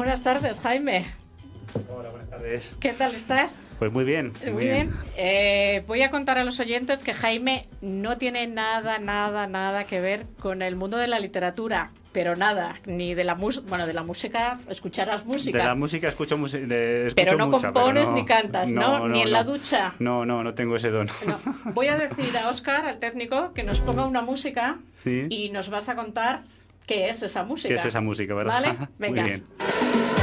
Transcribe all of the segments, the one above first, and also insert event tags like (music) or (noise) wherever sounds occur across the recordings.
Buenas tardes, Jaime. Hola, buenas tardes. ¿Qué tal estás? Pues muy bien. Muy bien. Eh, voy a contar a los oyentes que Jaime no tiene nada, nada, nada que ver con el mundo de la literatura. Pero nada, ni de la música, bueno, de la música, escucharás música. De la música escucho, música. Pero no compones ni cantas, ¿no? Ni en la ducha. No, no, no tengo ese don. Voy a decir a Oscar, al técnico, que nos ponga una música y nos vas a contar qué es esa música. ¿Qué es esa música, verdad? ¿Vale? (laughs) Venga. Muy bien.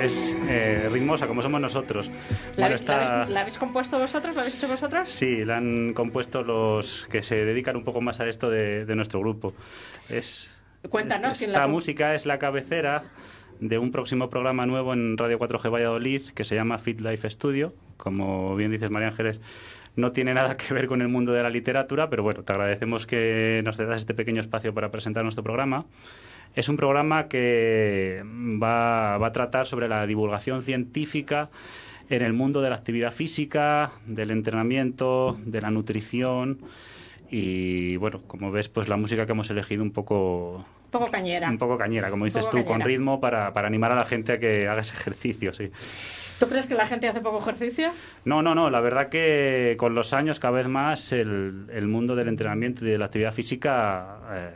Es eh, ritmosa, como somos nosotros. ¿La, habéis, compuesto vosotros? ¿La habéis hecho vosotros? Sí, la han compuesto los que se dedican un poco más a esto de, nuestro grupo. Es, Cuéntanos. esta música es la cabecera de un próximo programa nuevo en Radio 4G Valladolid que se llama Fit Life Studio. Como bien dices, María Ángeles, no tiene nada que ver con el mundo de la literatura, pero bueno, te agradecemos que nos das este pequeño espacio para presentar nuestro programa. Es un programa que va, a tratar sobre la divulgación científica en el mundo de la actividad física, del entrenamiento, de la nutrición y bueno, como ves, pues la música que hemos elegido un poco un poco cañera. Un poco cañera, como dices tú, con ritmo para, para, animar a la gente a que haga ese ejercicio, sí. ¿Tú crees que la gente hace poco ejercicio? No, no, no. La verdad que con los años cada vez más el, el mundo del entrenamiento y de la actividad física eh,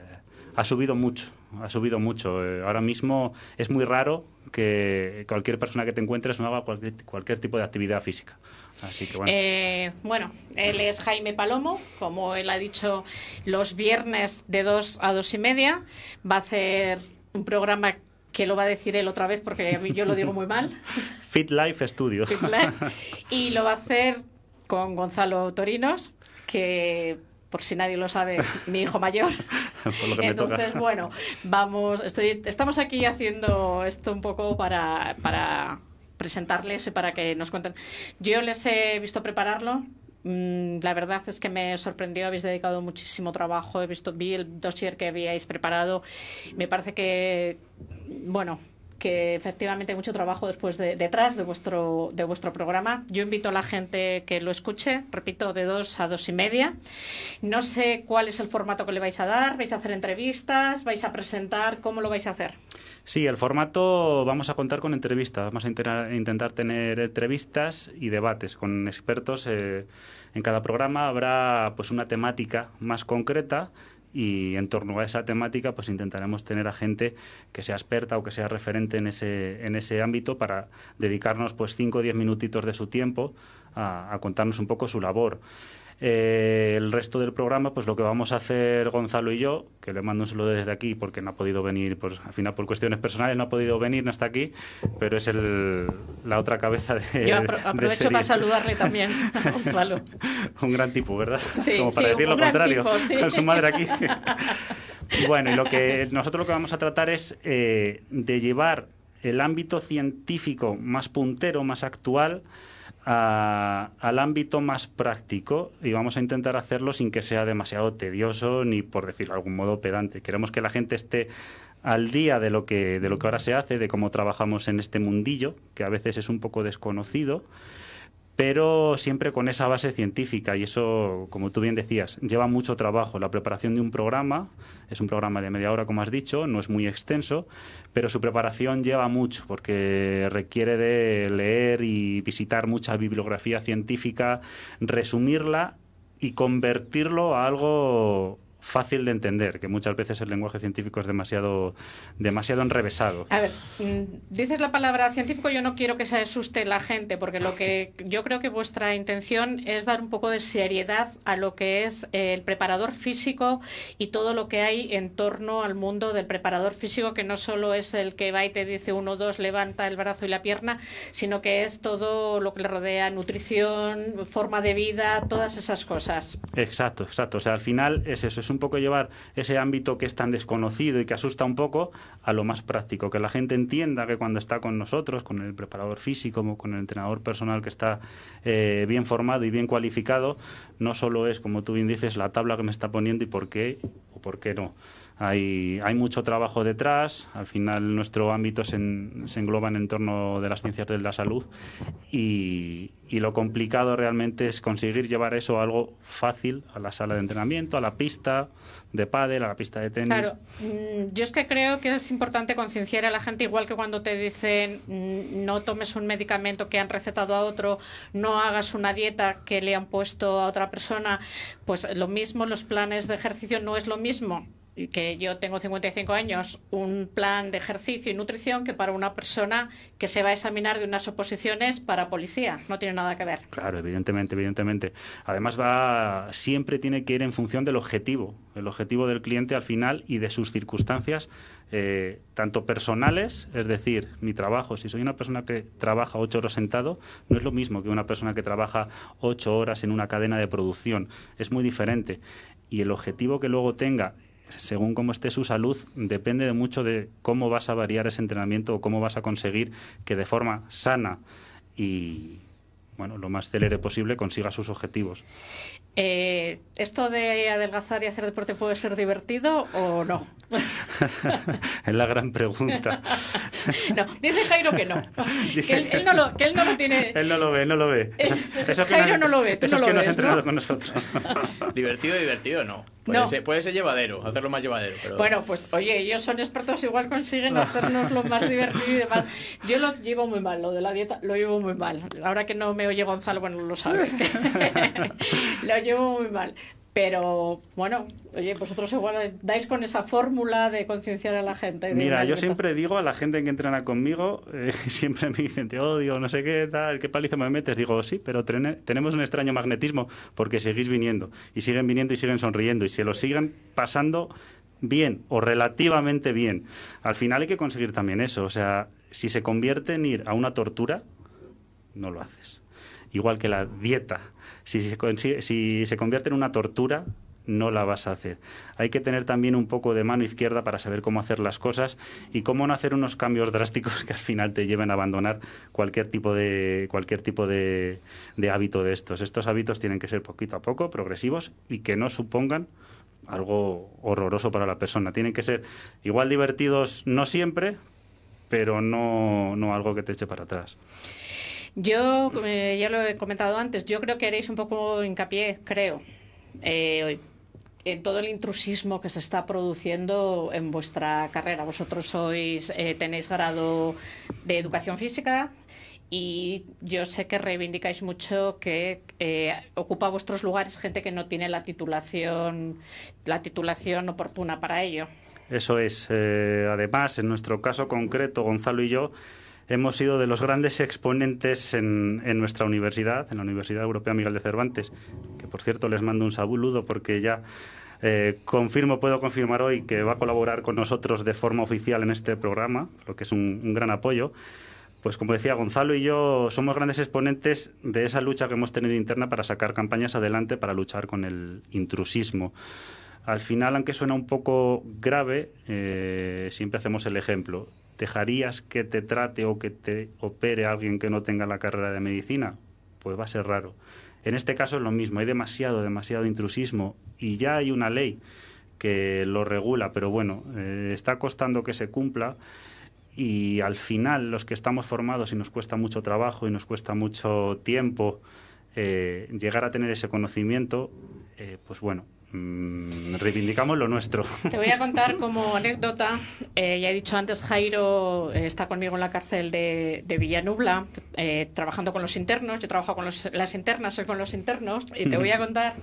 ha subido mucho ha subido mucho. Eh, ahora mismo es muy raro que cualquier persona que te encuentres no haga cualquier, tipo de actividad física. Así que bueno. Eh, bueno, él es Jaime Palomo, como él ha dicho, los viernes de 2 a dos y media va a hacer un programa que lo va a decir él otra vez porque (laughs) yo lo digo muy mal. Fit Life Studio. Fit Life. (laughs) Y lo va a hacer con Gonzalo Torinos, que por si nadie lo sabe, es mi hijo mayor. (laughs) Entonces, bueno, vamos, estoy, estamos aquí haciendo esto un poco para, para presentarles y para que nos cuenten. Yo les he visto prepararlo. Mm, la verdad es que me sorprendió, habéis dedicado muchísimo trabajo, he visto, vi el dossier que habíais preparado, me parece que, bueno, que efectivamente hay mucho trabajo después de, detrás de vuestro, de vuestro programa. Yo invito a la gente que lo escuche, repito, de dos a dos y media. No sé cuál es el formato que le vais a dar, vais a hacer entrevistas, vais a presentar, ¿cómo lo vais a hacer? Sí, el formato vamos a contar con entrevistas, vamos a intentar, tener entrevistas y debates con expertos. Eh, en cada programa habrá pues una temática más concreta y en torno a esa temática pues intentaremos tener a gente que sea experta o que sea referente en ese, en ese ámbito para dedicarnos pues 5 o 10 minutitos de su tiempo a, a contarnos un poco su labor. Eh, el resto del programa, pues lo que vamos a hacer Gonzalo y yo, que le mando un saludo desde aquí porque no ha podido venir, pues al final por cuestiones personales no ha podido venir, no está aquí, pero es el, la otra cabeza de. Yo aprovecho para saludarle también, (laughs) Gonzalo. un gran tipo, ¿verdad? Sí, Como para decir lo contrario, con su madre aquí. (laughs) bueno, y lo que nosotros lo que vamos a tratar es eh, de llevar el ámbito científico más puntero, más actual, al ámbito más práctico y vamos a intentar hacerlo sin que sea demasiado tedioso ni por decirlo de algún modo pedante. Queremos que la gente esté al día de lo que de lo que ahora se hace, de cómo trabajamos en este mundillo, que a veces es un poco desconocido pero siempre con esa base científica y eso, como tú bien decías, lleva mucho trabajo. La preparación de un programa, es un programa de media hora, como has dicho, no es muy extenso, pero su preparación lleva mucho porque requiere de leer y visitar mucha bibliografía científica, resumirla y convertirlo a algo fácil de entender, que muchas veces el lenguaje científico es demasiado, demasiado enrevesado. A ver, mm, dices la palabra científico, yo no quiero que se asuste la gente, porque lo que yo creo que vuestra intención es dar un poco de seriedad a lo que es el preparador físico y todo lo que hay en torno al mundo del preparador físico, que no solo es el que va y te dice uno, dos, levanta el brazo y la pierna, sino que es todo lo que le rodea, nutrición, forma de vida, todas esas cosas. Exacto, exacto. O sea, al final es eso, es un poco llevar ese ámbito que es tan desconocido y que asusta un poco a lo más práctico, que la gente entienda que cuando está con nosotros, con el preparador físico, con el entrenador personal que está eh, bien formado y bien cualificado, no solo es, como tú bien dices, la tabla que me está poniendo y por qué trabajo, ¿por qué no? Hay, hay mucho trabajo detrás, al final nuestro ámbito se, se engloba en torno de las ciencias de la salud. Y, y, lo complicado realmente es conseguir llevar eso a algo fácil a la sala de entrenamiento, a la pista de pádel, a la pista de tenis. Claro, mm, yo es que creo que es importante concienciar a la gente igual que cuando te dicen mm, no tomes un medicamento que han recetado a otro, no hagas una dieta que le han puesto a otra persona, pues lo mismo los planes de ejercicio no es lo mismo que yo tengo 55 años, un plan de ejercicio y nutrición que para una persona que se va a examinar de unas oposiciones para policía. No tiene nada que ver. Claro, evidentemente, evidentemente. Además, va siempre tiene que ir en función del objetivo, el objetivo del cliente al final y de sus circunstancias, eh, tanto personales, es decir, mi trabajo. Si soy una persona que trabaja ocho horas sentado, no es lo mismo que una persona que trabaja ocho horas en una cadena de producción. Es muy diferente. Y el objetivo que luego tenga según cómo esté su salud, depende de mucho de cómo vas a variar ese entrenamiento o cómo vas a conseguir que de forma sana y bueno, lo más celere posible consiga sus objetivos. Eh, ¿Esto de adelgazar y hacer deporte puede ser divertido o no? (laughs) es la gran pregunta. (laughs) no, dice Jairo que no. (laughs) que, él, no lo, que él no lo tiene. Él no lo ve, no lo ve. Eso, Jairo no, lo ve. eso es que no has entrenado con nosotros. divertido, divertido no. Puede, Ser, puede ser llevadero, hacerlo más llevadero. Bueno, pues oye, ellos son expertos, igual consiguen hacernos lo más divertido y demás. Yo lo llevo muy mal, lo de la dieta lo llevo muy mal. Ahora que no me oye Gonzalo, bueno, lo sabe. lo llevo muy mal. Pero bueno, oye, vosotros igual dais con esa fórmula de concienciar a la gente. Mira, yo siempre digo a la gente que entrena conmigo, eh, (laughs) siempre me dicen, te odio, no sé qué tal, qué paliza me metes. Digo, sí, pero tenemos un extraño magnetismo porque seguís viniendo y siguen viniendo y siguen sonriendo y se lo siguen pasando bien o relativamente bien. Al final hay que conseguir también eso. O sea, si se convierte en ir a una tortura, no lo haces. Igual que la dieta si se, si se convierte en una tortura, no la vas a hacer. Hay que tener también un poco de mano izquierda para saber cómo hacer las cosas y cómo no hacer unos cambios (laughs) drásticos que al final te lleven a abandonar cualquier tipo de cualquier tipo de, de hábito de estos. Estos hábitos tienen que ser poquito a poco, progresivos y que no supongan algo horroroso para la persona. Tienen que ser igual divertidos, no siempre, pero no, no algo que te eche para atrás. Yo, eh, ya lo he comentado antes, yo creo que haréis un poco hincapié, creo, eh, en todo el intrusismo que se está produciendo en vuestra carrera. Vosotros sois, eh, tenéis grado de educación física y yo sé que reivindicáis mucho que ocupa vuestros lugares gente que no tiene la titulación, la titulación oportuna para ello. Eso es. además, en nuestro caso concreto, Gonzalo y yo, hemos sido de los grandes exponentes en, nuestra universidad, en la Universidad Europea Miguel de Cervantes, que por cierto les mando un saludo porque ya eh, confirmo, puedo confirmar hoy que va a colaborar con nosotros de forma oficial en este programa, lo que es un, un gran apoyo. Pues como decía, Gonzalo y yo somos grandes exponentes de esa lucha que hemos tenido interna para sacar campañas adelante para luchar con el intrusismo. Al final, aunque suena un poco grave, eh, siempre hacemos el ejemplo. ¿Dejarías que te trate o que te opere alguien que no tenga la carrera de medicina? Pues va a ser raro. En este caso es lo mismo, hay demasiado, demasiado intrusismo y ya hay una ley que lo regula, pero bueno, eh, está costando que se cumpla y al final los que estamos formados y nos cuesta mucho trabajo y nos cuesta mucho tiempo eh, llegar a tener ese conocimiento, eh, pues bueno, Mm, reivindicamos lo nuestro. Te voy a (laughs) contar como anécdota. Eh, ya he dicho antes, Jairo eh, está conmigo en la cárcel de, Villanubla, eh, trabajando con los internos. Yo trabajo con las internas, soy con los internos. Y te voy a contar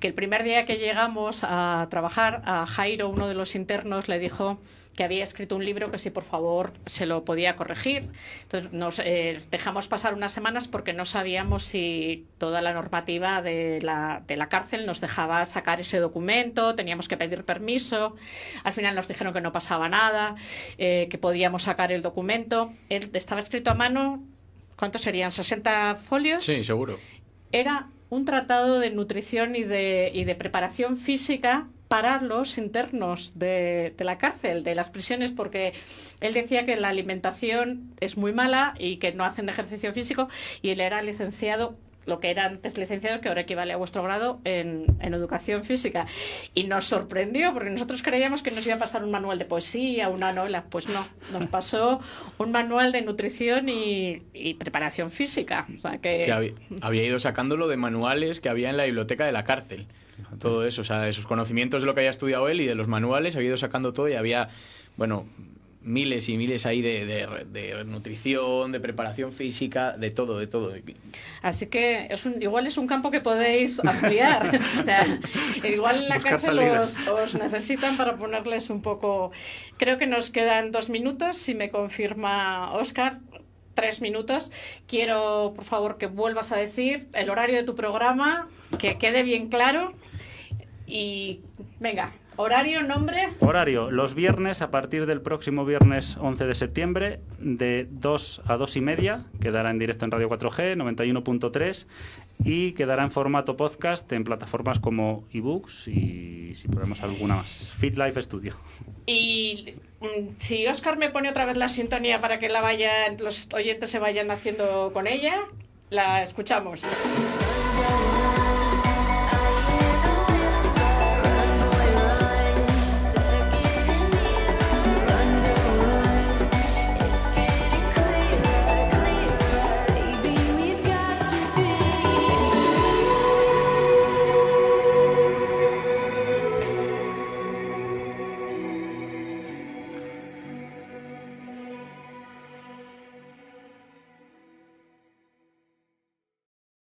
que el primer día que llegamos a trabajar, a Jairo, uno de los internos, le dijo que había escrito un libro que si por favor se lo podía corregir. Entonces nos eh, dejamos pasar unas semanas porque no sabíamos si toda la normativa de la, de la cárcel nos dejaba sacar ese documento, teníamos que pedir permiso. Al final nos dijeron que no pasaba nada, eh, que podíamos sacar el documento. Él estaba escrito a mano, ¿cuántos serían? ¿60 folios? Sí, seguro. Era un tratado de nutrición y de, y de preparación física para los internos de, de, la cárcel, de las prisiones, porque él decía que la alimentación es muy mala y que no hacen ejercicio físico y él era licenciado lo que era antes licenciados, que ahora equivale a vuestro grado en, en, educación física. Y nos sorprendió, porque nosotros creíamos que nos iba a pasar un manual de poesía, una novela. Pues no, nos pasó un manual de nutrición y, preparación física. O sea que... había, ido sacándolo de manuales que había en la biblioteca de la cárcel. Todo eso, o sea, de sus conocimientos de lo que había estudiado él y de los manuales, había ido sacando todo y había, bueno, miles y miles ahí de, de, nutrición, de preparación física, de todo, de todo. Así que es un, igual es un campo que podéis ampliar. (laughs) o sea, igual en la cárcel os, necesitan para ponerles un poco... Creo que nos quedan dos minutos, si me confirma Oscar. Tres minutos. Quiero, por favor, que vuelvas a decir el horario de tu programa, que quede bien claro. Y venga, Horario, nombre. Horario, los viernes a partir del próximo viernes 11 de septiembre de 2 a 2 y media, quedará en directo en Radio 4G 91.3 y quedará en formato podcast en plataformas como ebooks y si ponemos alguna más. Fit Life Studio. Y mm, si Oscar me pone otra vez la sintonía para que la vayan, los oyentes se vayan haciendo con ella, la escuchamos.